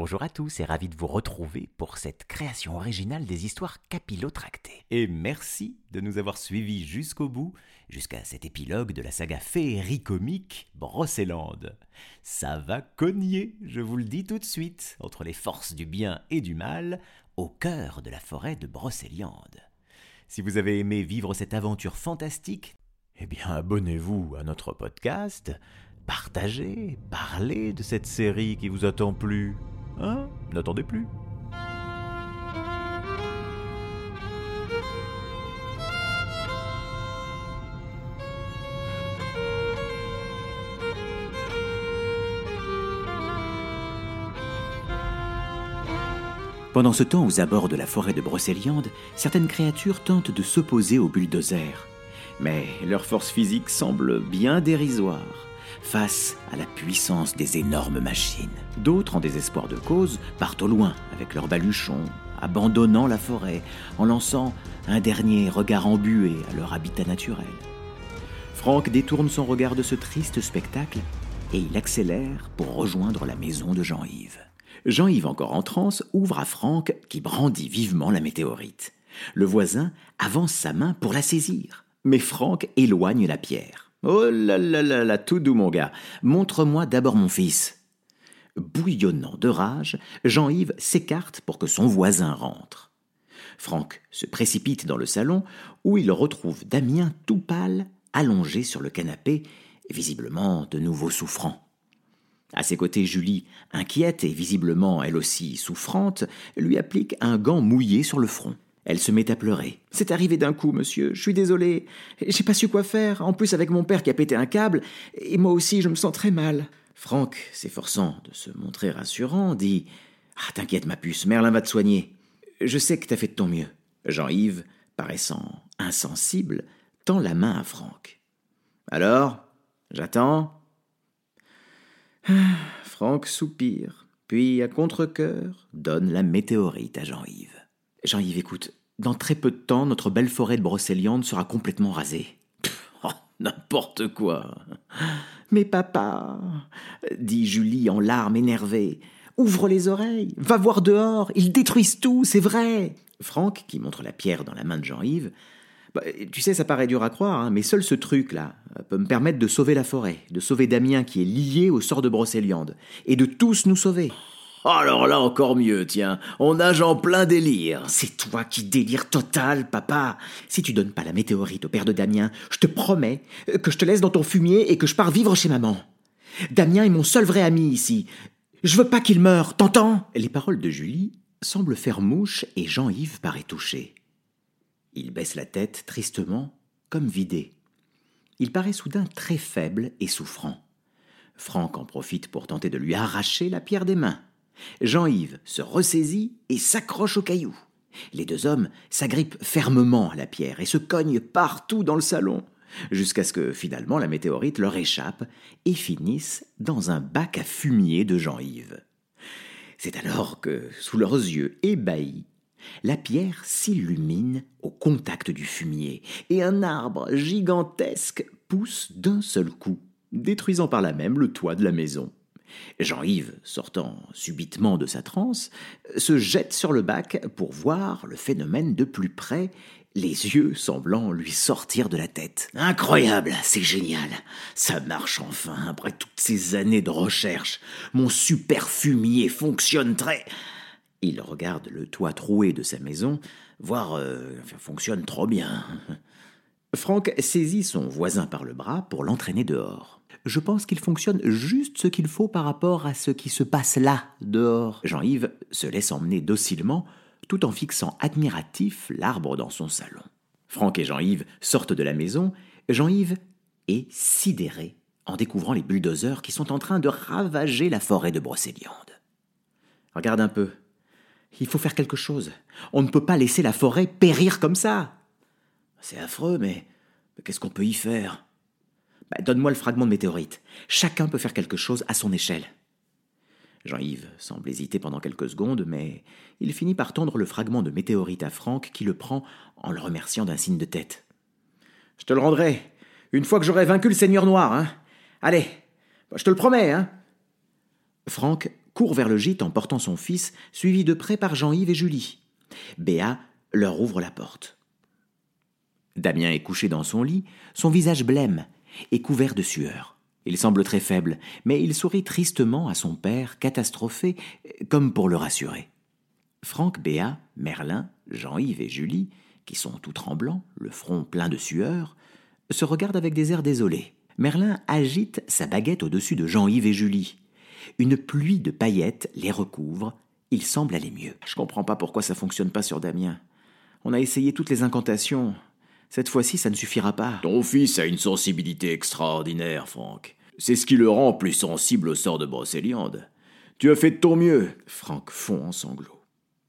Bonjour à tous et ravi de vous retrouver pour cette création originale des histoires capillotractées. Et merci de nous avoir suivis jusqu'au bout, jusqu'à cet épilogue de la saga féerie comique Brocéland. Ça va cogner, je vous le dis tout de suite, entre les forces du bien et du mal, au cœur de la forêt de Brocéliande. Si vous avez aimé vivre cette aventure fantastique, eh bien abonnez-vous à notre podcast, partagez, parlez de cette série qui vous attend plus. Hein? N'attendez plus. Pendant ce temps, aux abords de la forêt de Brocéliande, certaines créatures tentent de s'opposer aux bulldozers. Mais leur force physique semble bien dérisoire face à la puissance des énormes machines. D'autres, en désespoir de cause, partent au loin avec leurs baluchons, abandonnant la forêt, en lançant un dernier regard embué à leur habitat naturel. Franck détourne son regard de ce triste spectacle et il accélère pour rejoindre la maison de Jean-Yves. Jean-Yves, encore en transe, ouvre à Franck qui brandit vivement la météorite. Le voisin avance sa main pour la saisir, mais Franck éloigne la pierre. Oh là là là là, tout doux mon gars, montre-moi d'abord mon fils. Bouillonnant de rage, Jean-Yves s'écarte pour que son voisin rentre. Franck se précipite dans le salon où il retrouve Damien tout pâle, allongé sur le canapé, visiblement de nouveau souffrant. À ses côtés, Julie, inquiète et visiblement elle aussi souffrante, lui applique un gant mouillé sur le front. Elle se met à pleurer. C'est arrivé d'un coup, monsieur. Je suis désolée. J'ai pas su quoi faire. En plus, avec mon père qui a pété un câble, et moi aussi, je me sens très mal. Franck, s'efforçant de se montrer rassurant, dit Ah, t'inquiète, ma puce, Merlin va te soigner. Je sais que t'as fait de ton mieux. Jean-Yves, paraissant insensible, tend la main à Franck. Alors J'attends Franck soupire, puis à contre-coeur donne la météorite à Jean-Yves. Jean-Yves, écoute, dans très peu de temps, notre belle forêt de Brocéliande sera complètement rasée. Oh, n'importe quoi. Mais papa, dit Julie en larmes énervées, ouvre les oreilles, va voir dehors, ils détruisent tout, c'est vrai. Franck, qui montre la pierre dans la main de Jean-Yves, bah, tu sais, ça paraît dur à croire, hein, mais seul ce truc-là peut me permettre de sauver la forêt, de sauver Damien qui est lié au sort de Brocéliande, et de tous nous sauver. Alors là encore mieux, tiens, on nage en plein délire. C'est toi qui délire total, papa. Si tu donnes pas la météorite au père de Damien, je te promets que je te laisse dans ton fumier et que je pars vivre chez maman. Damien est mon seul vrai ami ici. Je veux pas qu'il meure, t'entends? Les paroles de Julie semblent faire mouche et Jean-Yves paraît touché. Il baisse la tête tristement, comme vidé. Il paraît soudain très faible et souffrant. Franck en profite pour tenter de lui arracher la pierre des mains. Jean-Yves se ressaisit et s'accroche au caillou. Les deux hommes s'agrippent fermement à la pierre et se cognent partout dans le salon, jusqu'à ce que finalement la météorite leur échappe et finisse dans un bac à fumier de Jean-Yves. C'est alors que, sous leurs yeux ébahis, la pierre s'illumine au contact du fumier, et un arbre gigantesque pousse d'un seul coup, détruisant par là même le toit de la maison. Jean-Yves, sortant subitement de sa transe, se jette sur le bac pour voir le phénomène de plus près, les yeux semblant lui sortir de la tête. Incroyable, c'est génial. Ça marche enfin après toutes ces années de recherche. Mon super fumier fonctionne très. Il regarde le toit troué de sa maison, voir euh, fonctionne trop bien. Franck saisit son voisin par le bras pour l'entraîner dehors. Je pense qu'il fonctionne juste ce qu'il faut par rapport à ce qui se passe là, dehors. Jean-Yves se laisse emmener docilement, tout en fixant admiratif l'arbre dans son salon. Franck et Jean-Yves sortent de la maison. Jean-Yves est sidéré en découvrant les bulldozers qui sont en train de ravager la forêt de Brocéliande. Regarde un peu, il faut faire quelque chose. On ne peut pas laisser la forêt périr comme ça. C'est affreux, mais, qu'est-ce qu'on peut y faire? Bah, Donne-moi le fragment de météorite. Chacun peut faire quelque chose à son échelle. Jean-Yves semble hésiter pendant quelques secondes, mais il finit par tendre le fragment de météorite à Franck qui le prend en le remerciant d'un signe de tête. Je te le rendrai, une fois que j'aurai vaincu le Seigneur Noir, hein. Allez, je te le promets, hein. Franck court vers le gîte en portant son fils, suivi de près par Jean-Yves et Julie. Béa leur ouvre la porte. Damien est couché dans son lit, son visage blême et couvert de sueur. Il semble très faible, mais il sourit tristement à son père, catastrophé, comme pour le rassurer. Franck, Béa, Merlin, Jean-Yves et Julie, qui sont tout tremblants, le front plein de sueur, se regardent avec des airs désolés. Merlin agite sa baguette au-dessus de Jean-Yves et Julie. Une pluie de paillettes les recouvre. Il semble aller mieux. Je comprends pas pourquoi ça fonctionne pas sur Damien. On a essayé toutes les incantations. Cette fois-ci, ça ne suffira pas. Ton fils a une sensibilité extraordinaire, Franck. C'est ce qui le rend plus sensible au sort de Brocéliande. Tu as fait de ton mieux. Franck fond en sanglots.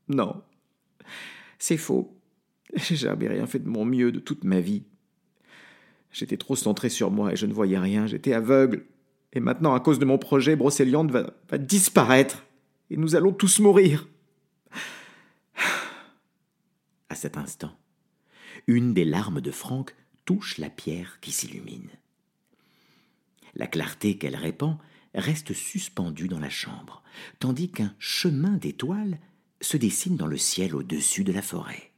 Non, c'est faux. J'ai jamais rien fait de mon mieux de toute ma vie. J'étais trop centré sur moi et je ne voyais rien, j'étais aveugle. Et maintenant, à cause de mon projet, Brocéliande va, va disparaître. Et nous allons tous mourir. À cet instant, une des larmes de Franck touche la pierre qui s'illumine. La clarté qu'elle répand reste suspendue dans la chambre, tandis qu'un chemin d'étoiles se dessine dans le ciel au-dessus de la forêt.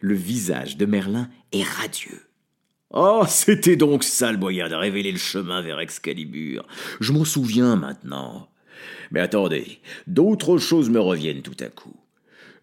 Le visage de Merlin est radieux. Oh, c'était donc ça le moyen de révéler le chemin vers Excalibur. Je m'en souviens maintenant. Mais attendez, d'autres choses me reviennent tout à coup.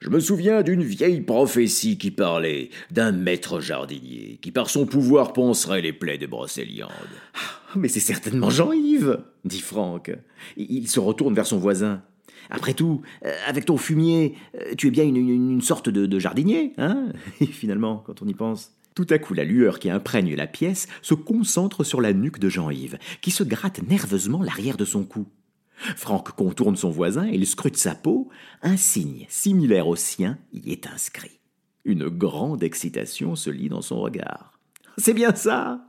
Je me souviens d'une vieille prophétie qui parlait d'un maître jardinier qui par son pouvoir poncerait les plaies de Brocéliande. Ah, mais c'est certainement Jean-Yves, dit Franck. Il se retourne vers son voisin. Après tout, euh, avec ton fumier, euh, tu es bien une, sorte de, de, jardinier, hein? Et finalement, quand on y pense. Tout à coup, la lueur qui imprègne la pièce se concentre sur la nuque de Jean-Yves, qui se gratte nerveusement l'arrière de son cou. Franck contourne son voisin il scrute sa peau. Un signe similaire au sien y est inscrit. Une grande excitation se lit dans son regard. C'est bien ça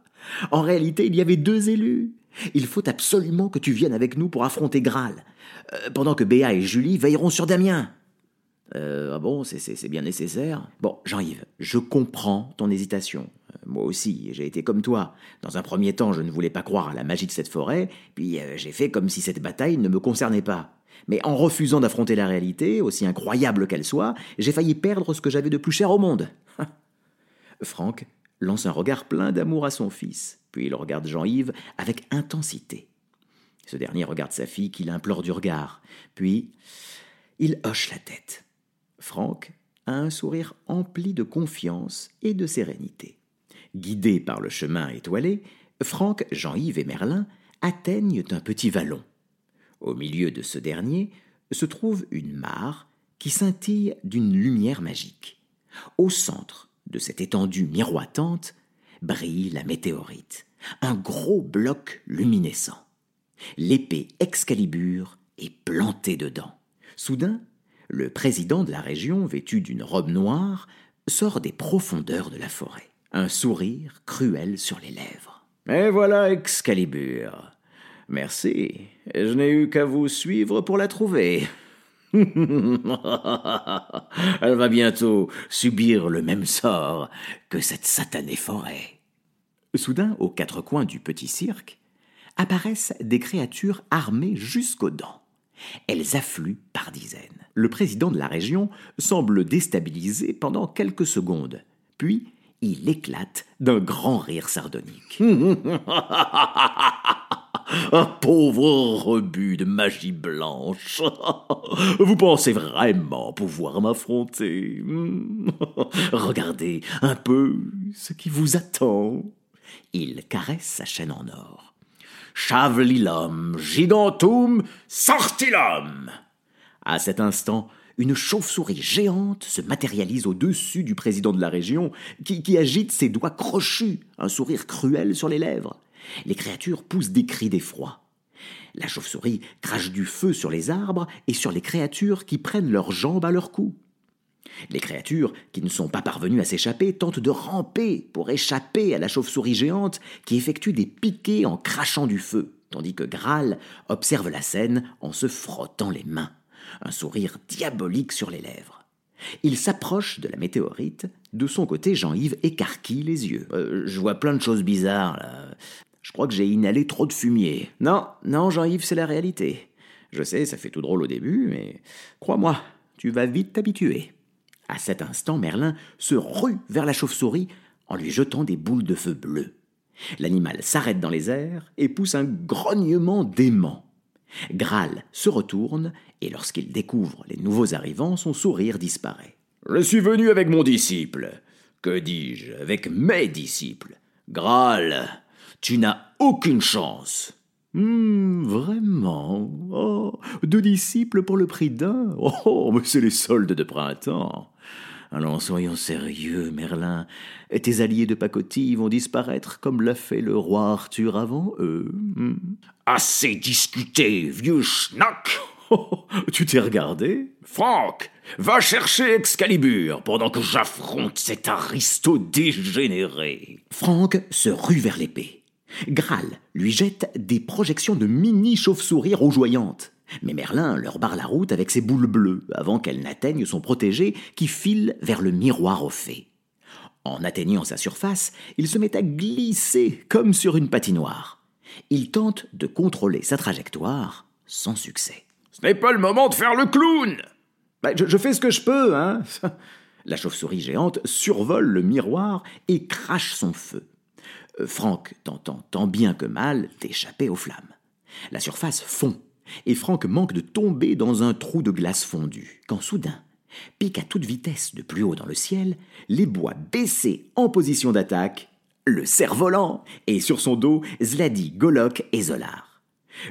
En réalité, il y avait deux élus. Il faut absolument que tu viennes avec nous pour affronter Graal, euh, pendant que Béa et Julie veilleront sur Damien. Euh, ah bon, c'est bien nécessaire. Bon, Jean-Yves, je comprends ton hésitation. Moi aussi, j'ai été comme toi. Dans un premier temps, je ne voulais pas croire à la magie de cette forêt, puis euh, j'ai fait comme si cette bataille ne me concernait pas. Mais en refusant d'affronter la réalité, aussi incroyable qu'elle soit, j'ai failli perdre ce que j'avais de plus cher au monde. Franck lance un regard plein d'amour à son fils, puis il regarde Jean-Yves avec intensité. Ce dernier regarde sa fille qui l'implore du regard, puis il hoche la tête. Franck a un sourire empli de confiance et de sérénité. Guidés par le chemin étoilé, Franck, Jean-Yves et Merlin atteignent un petit vallon. Au milieu de ce dernier se trouve une mare qui scintille d'une lumière magique. Au centre de cette étendue miroitante brille la météorite, un gros bloc luminescent. L'épée Excalibur est plantée dedans. Soudain, le président de la région, vêtu d'une robe noire, sort des profondeurs de la forêt, un sourire cruel sur les lèvres. Et voilà Excalibur. Merci, je n'ai eu qu'à vous suivre pour la trouver. Elle va bientôt subir le même sort que cette satanée forêt. Soudain, aux quatre coins du petit cirque, apparaissent des créatures armées jusqu'aux dents. Elles affluent par dizaines. Le président de la région semble déstabilisé pendant quelques secondes, puis il éclate d'un grand rire sardonique. Un pauvre rebut de magie blanche. Vous pensez vraiment pouvoir m'affronter? Regardez un peu ce qui vous attend. Il caresse sa chaîne en or. Chavelilum, gigantum, sortilum. À cet instant, une chauve-souris géante se matérialise au-dessus du président de la région, qui, agite ses doigts crochus, un sourire cruel sur les lèvres. Les créatures poussent des cris d'effroi. La chauve-souris crache du feu sur les arbres et sur les créatures qui prennent leurs jambes à leur cou. Les créatures, qui ne sont pas parvenues à s'échapper, tentent de ramper pour échapper à la chauve-souris géante qui effectue des piquets en crachant du feu, tandis que Graal observe la scène en se frottant les mains, un sourire diabolique sur les lèvres. Il s'approche de la météorite. De son côté, Jean-Yves écarquille les yeux. Euh, je vois plein de choses bizarres, là. Je crois que j'ai inhalé trop de fumier. Non, non, Jean-Yves, c'est la réalité. Je sais, ça fait tout drôle au début, mais crois-moi, tu vas vite t'habituer. À cet instant, Merlin se rue vers la chauve-souris en lui jetant des boules de feu bleues. L'animal s'arrête dans les airs et pousse un grognement dément. Graal se retourne et lorsqu'il découvre les nouveaux arrivants, son sourire disparaît. Je suis venu avec mon disciple. Que dis-je Avec mes disciples? Graal, tu n'as aucune chance. Hum, vraiment? Oh, deux disciples pour le prix d'un? Oh, mais c'est les soldes de printemps Allons, soyons sérieux, Merlin. Tes alliés de pacotille vont disparaître comme l'a fait le roi Arthur avant eux. Hmm. Assez discuté, vieux schnack Tu t'es regardé? Franck, va chercher Excalibur pendant que j'affronte cet aristo dégénéré. Franck se rue vers l'épée. Graal lui jette des projections de mini chauves-souris rougeoyantes. Mais Merlin leur barre la route avec ses boules bleues avant qu'elles n'atteignent son protégé qui file vers le miroir aux fées. En atteignant sa surface, il se met à glisser comme sur une patinoire. Il tente de contrôler sa trajectoire sans succès. Ce n'est pas le moment de faire le clown bah, je, fais ce que je peux, hein La chauve-souris géante survole le miroir et crache son feu. Euh, Franck tentant tant bien que mal d'échapper aux flammes. La surface fond et Franck manque de tomber dans un trou de glace fondue, quand soudain, pique à toute vitesse de plus haut dans le ciel, les bois baissés en position d'attaque, le cerf-volant, et sur son dos, Zladi, Golok et Zolar.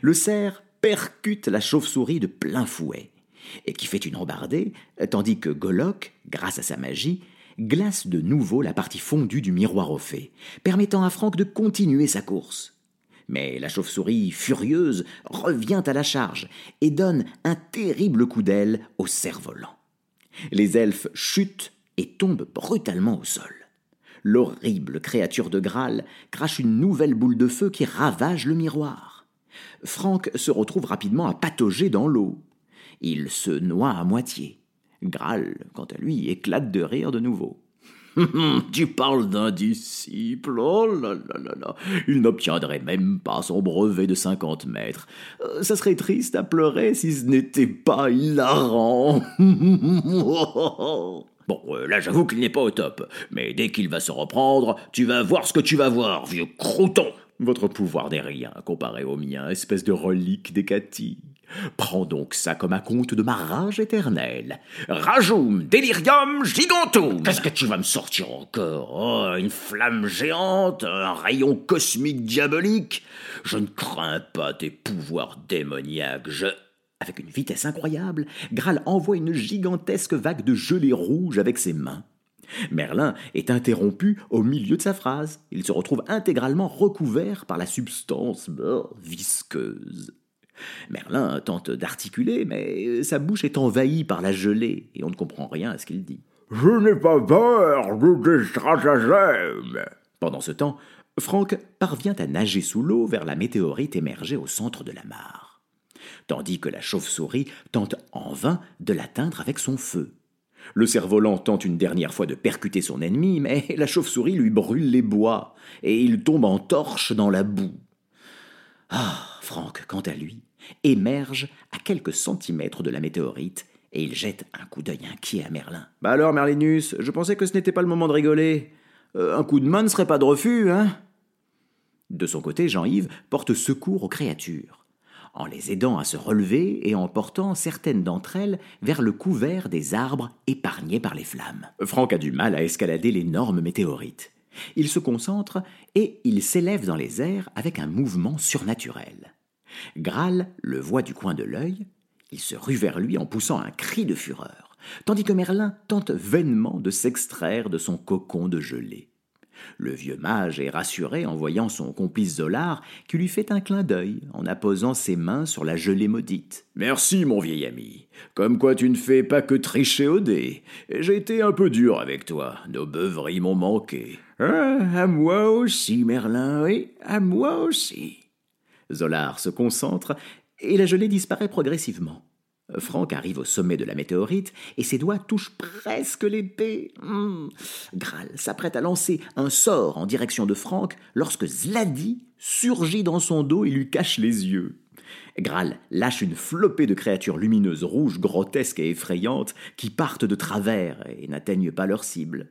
Le cerf percute la chauve-souris de plein fouet, et qui fait une embardée, tandis que Golok, grâce à sa magie, glace de nouveau la partie fondue du miroir au fées, permettant à Franck de continuer sa course. Mais la chauve-souris, furieuse, revient à la charge et donne un terrible coup d'aile au cerf-volant. Les elfes chutent et tombent brutalement au sol. L'horrible créature de Graal crache une nouvelle boule de feu qui ravage le miroir. Franck se retrouve rapidement à patauger dans l'eau. Il se noie à moitié. Graal, quant à lui, éclate de rire de nouveau. tu parles d'un disciple. Oh là là là là. Il n'obtiendrait même pas son brevet de cinquante mètres. Euh, ça serait triste à pleurer si ce n'était pas hilarant. bon, euh, là j'avoue qu'il n'est pas au top. Mais dès qu'il va se reprendre, tu vas voir ce que tu vas voir, vieux crouton. Votre pouvoir n'est rien comparé au mien, espèce de relique d'Hécatie. Prends donc ça comme un compte de ma rage éternelle. Rajum, delirium, gigantum. Qu'est-ce que tu vas me sortir encore? Oh, une flamme géante, un rayon cosmique diabolique. Je ne crains pas tes pouvoirs démoniaques. Je. Avec une vitesse incroyable, Graal envoie une gigantesque vague de gelée rouge avec ses mains. Merlin est interrompu au milieu de sa phrase. Il se retrouve intégralement recouvert par la substance visqueuse. Merlin tente d'articuler, mais sa bouche est envahie par la gelée, et on ne comprend rien à ce qu'il dit. Je n'ai pas peur de stratagèmes. Pendant ce temps, Franck parvient à nager sous l'eau vers la météorite émergée au centre de la mare, tandis que la chauve-souris tente en vain de l'atteindre avec son feu. Le cerf-volant tente une dernière fois de percuter son ennemi, mais la chauve-souris lui brûle les bois, et il tombe en torche dans la boue. Ah, Franck, quant à lui, émerge à quelques centimètres de la météorite et il jette un coup d'œil inquiet à Merlin. Bah alors, Merlinus, je pensais que ce n'était pas le moment de rigoler. Euh, un coup de main ne serait pas de refus, hein? De son côté, Jean-Yves porte secours aux créatures, en les aidant à se relever et en portant certaines d'entre elles vers le couvert des arbres épargnés par les flammes. Franck a du mal à escalader l'énorme météorite. Il se concentre et il s'élève dans les airs avec un mouvement surnaturel. Graal le voit du coin de l'œil, il se rue vers lui en poussant un cri de fureur, tandis que Merlin tente vainement de s'extraire de son cocon de gelée. Le vieux mage est rassuré en voyant son complice Zolar qui lui fait un clin d'œil en apposant ses mains sur la gelée maudite. Merci, mon vieil ami. Comme quoi tu ne fais pas que tricher au dé. J'ai été un peu dur avec toi. Nos beuveries m'ont manqué. Ah, à moi aussi, Merlin, oui, à moi aussi. Zolar se concentre et la gelée disparaît progressivement. Franck arrive au sommet de la météorite et ses doigts touchent presque l'épée. Hum. Graal s'apprête à lancer un sort en direction de Franck lorsque Zladi surgit dans son dos et lui cache les yeux. Graal lâche une flopée de créatures lumineuses rouges, grotesques et effrayantes qui partent de travers et n'atteignent pas leur cible.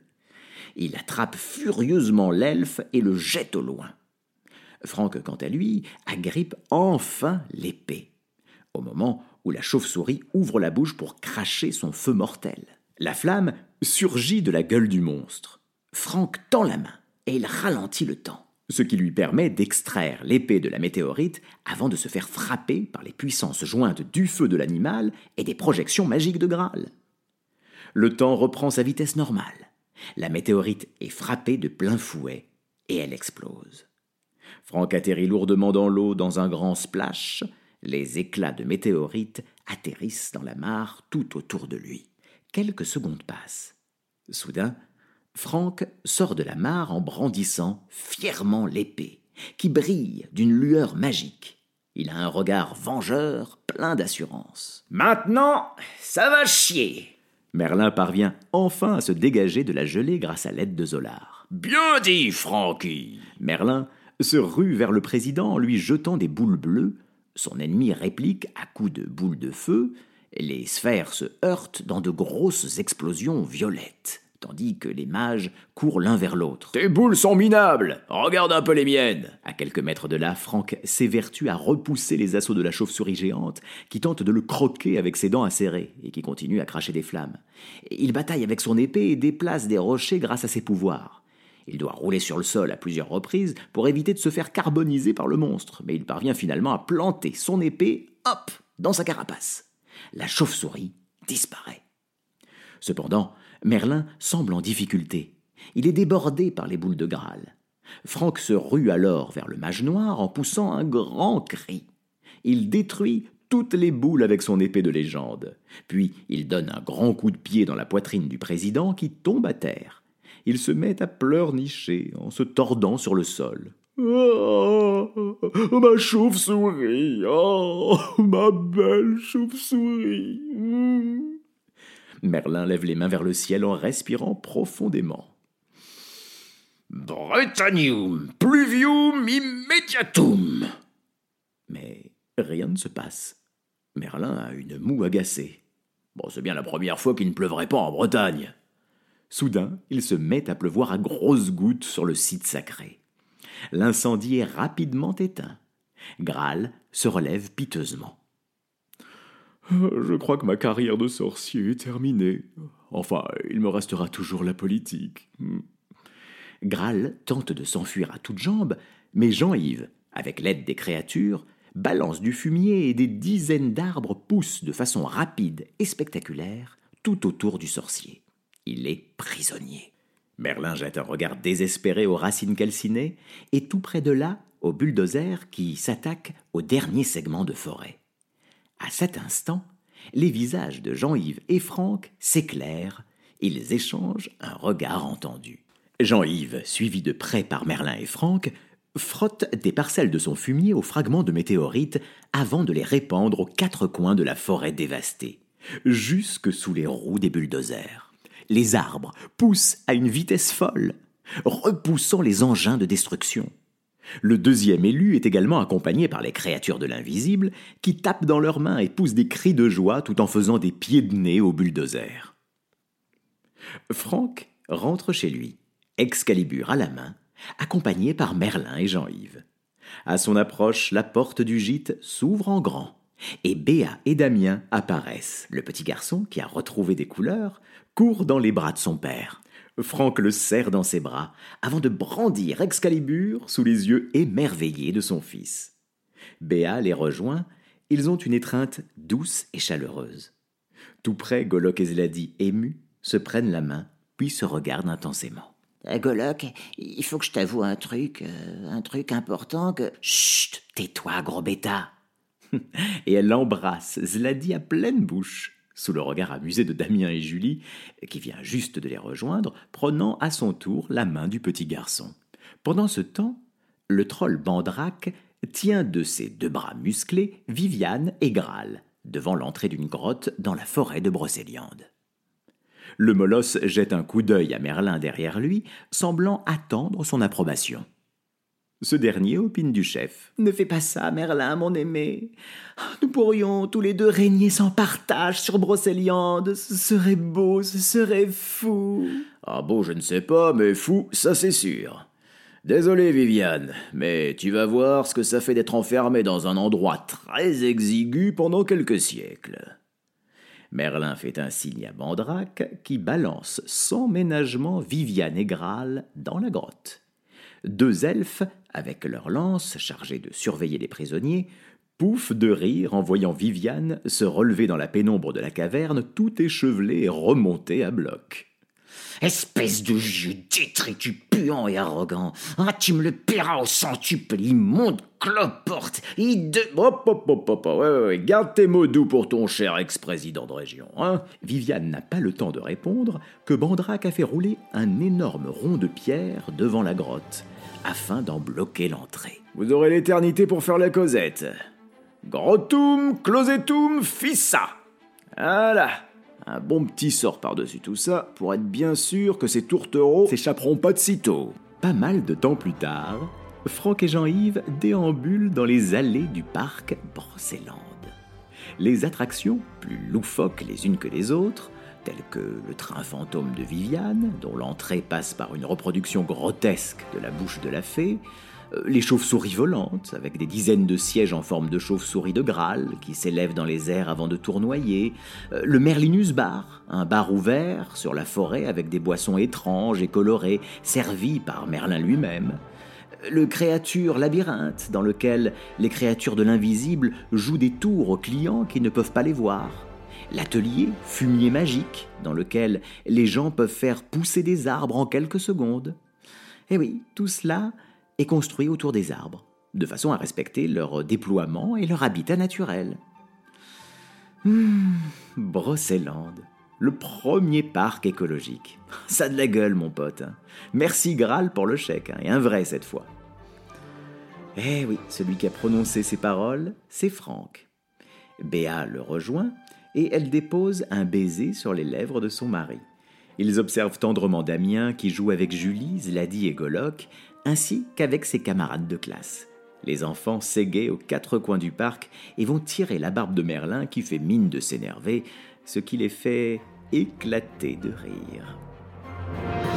Il attrape furieusement l'elfe et le jette au loin. Franck, quant à lui, agrippe enfin l'épée, au moment où la chauve-souris ouvre la bouche pour cracher son feu mortel. La flamme surgit de la gueule du monstre. Franck tend la main et il ralentit le temps, ce qui lui permet d'extraire l'épée de la météorite avant de se faire frapper par les puissances jointes du feu de l'animal et des projections magiques de Graal. Le temps reprend sa vitesse normale. La météorite est frappée de plein fouet et elle explose. Franck atterrit lourdement dans l'eau dans un grand splash. Les éclats de météorite atterrissent dans la mare tout autour de lui. Quelques secondes passent. Soudain, Franck sort de la mare en brandissant fièrement l'épée, qui brille d'une lueur magique. Il a un regard vengeur, plein d'assurance. Maintenant, ça va chier. Merlin parvient enfin à se dégager de la gelée grâce à l'aide de Zolar. Bien dit, Francky. Merlin se rue vers le président en lui jetant des boules bleues. Son ennemi réplique à coups de boules de feu. Les sphères se heurtent dans de grosses explosions violettes, tandis que les mages courent l'un vers l'autre. Tes boules sont minables. Regarde un peu les miennes. À quelques mètres de là, Franck s'évertue à repousser les assauts de la chauve-souris géante, qui tente de le croquer avec ses dents acérées et qui continue à cracher des flammes. Il bataille avec son épée et déplace des rochers grâce à ses pouvoirs. Il doit rouler sur le sol à plusieurs reprises pour éviter de se faire carboniser par le monstre, mais il parvient finalement à planter son épée, hop, dans sa carapace. La chauve-souris disparaît. Cependant, Merlin semble en difficulté. Il est débordé par les boules de Graal. Franck se rue alors vers le mage noir en poussant un grand cri. Il détruit toutes les boules avec son épée de légende. Puis il donne un grand coup de pied dans la poitrine du président qui tombe à terre il se met à pleurnicher en se tordant sur le sol. Oh, ma chauve-souris, oh, ma belle chauve-souris. Merlin lève les mains vers le ciel en respirant profondément. Britannium, pluvium immediatum. Mais rien ne se passe. Merlin a une moue agacée. Bon, c'est bien la première fois qu'il ne pleuvrait pas en Bretagne. Soudain, il se met à pleuvoir à grosses gouttes sur le site sacré. L'incendie est rapidement éteint. Graal se relève piteusement. Je crois que ma carrière de sorcier est terminée. Enfin, il me restera toujours la politique. Graal tente de s'enfuir à toutes jambes, mais Jean-Yves, avec l'aide des créatures, balance du fumier et des dizaines d'arbres poussent de façon rapide et spectaculaire tout autour du sorcier il est prisonnier. Merlin jette un regard désespéré aux racines calcinées, et tout près de là, au bulldozer qui s'attaque au dernier segment de forêt. À cet instant, les visages de Jean-Yves et Franck s'éclairent, ils échangent un regard entendu. Jean-Yves, suivi de près par Merlin et Franck, frotte des parcelles de son fumier aux fragments de météorites avant de les répandre aux quatre coins de la forêt dévastée, jusque sous les roues des bulldozers les arbres poussent à une vitesse folle, repoussant les engins de destruction. Le deuxième élu est également accompagné par les créatures de l'invisible qui tapent dans leurs mains et poussent des cris de joie tout en faisant des pieds de nez au bulldozer. Franck rentre chez lui, Excalibur à la main, accompagné par Merlin et Jean-Yves. À son approche, la porte du gîte s'ouvre en grand, et Béa et Damien apparaissent. Le petit garçon, qui a retrouvé des couleurs, court dans les bras de son père. Franck le serre dans ses bras avant de brandir Excalibur sous les yeux émerveillés de son fils. Béa les rejoint, ils ont une étreinte douce et chaleureuse. Tout près, Golok et Zladi, émus, se prennent la main, puis se regardent intensément. Euh, Golok, il faut que je t'avoue un truc, euh, un truc important que. Chut, tais-toi, gros bêta. et elle embrasse Zladi à pleine bouche sous le regard amusé de Damien et Julie, qui vient juste de les rejoindre, prenant à son tour la main du petit garçon. Pendant ce temps, le troll Bandrac tient de ses deux bras musclés Viviane et Graal, devant l'entrée d'une grotte dans la forêt de Brocéliande. Le molosse jette un coup d'œil à Merlin derrière lui, semblant attendre son approbation. Ce dernier opine du chef. Ne fais pas ça, Merlin, mon aimé. Nous pourrions tous les deux régner sans partage sur Brocéliande. Ce serait beau, ce serait fou. Ah bon, je ne sais pas, mais fou, ça c'est sûr. Désolé, Viviane, mais tu vas voir ce que ça fait d'être enfermé dans un endroit très exigu pendant quelques siècles. Merlin fait un signe à Mandrake qui balance sans ménagement Viviane et Graal dans la grotte. Deux elfes, avec leurs lances chargées de surveiller les prisonniers, pouffent de rire en voyant Viviane se relever dans la pénombre de la caverne tout échevelée et remontée à bloc. Espèce de vieux détritus puant et arrogant. Ah, tu me le paieras au centuple, immonde cloporte, de... Hop, hop, hop, hop, ouais, ouais, garde tes mots doux pour ton cher ex-président de région, hein. Viviane n'a pas le temps de répondre que Bandrac a fait rouler un énorme rond de pierre devant la grotte, afin d'en bloquer l'entrée. Vous aurez l'éternité pour faire la causette. Grotum, closetum, fissa Voilà un bon petit sort par-dessus tout ça pour être bien sûr que ces tourtereaux s'échapperont pas de sitôt. Pas mal de temps plus tard, Franck et Jean-Yves déambulent dans les allées du parc Brocéland. Les attractions, plus loufoques les unes que les autres, telles que le train fantôme de Viviane, dont l'entrée passe par une reproduction grotesque de la bouche de la fée, euh, les chauves-souris volantes, avec des dizaines de sièges en forme de chauve-souris de Graal qui s'élèvent dans les airs avant de tournoyer, euh, le Merlinus Bar, un bar ouvert sur la forêt avec des boissons étranges et colorées, servies par Merlin lui-même, euh, le Créature Labyrinthe, dans lequel les créatures de l'invisible jouent des tours aux clients qui ne peuvent pas les voir, l'atelier Fumier Magique, dans lequel les gens peuvent faire pousser des arbres en quelques secondes. Eh oui, tout cela est construit autour des arbres, de façon à respecter leur déploiement et leur habitat naturel. Hum, le premier parc écologique. Ça de la gueule, mon pote. Merci Graal pour le chèque, hein, et un vrai cette fois. Eh oui, celui qui a prononcé ces paroles, c'est Franck. Béa le rejoint et elle dépose un baiser sur les lèvres de son mari. Ils observent tendrement Damien qui joue avec Julie, Zladi et Goloc, ainsi qu'avec ses camarades de classe. Les enfants s'égaient aux quatre coins du parc et vont tirer la barbe de Merlin qui fait mine de s'énerver, ce qui les fait éclater de rire.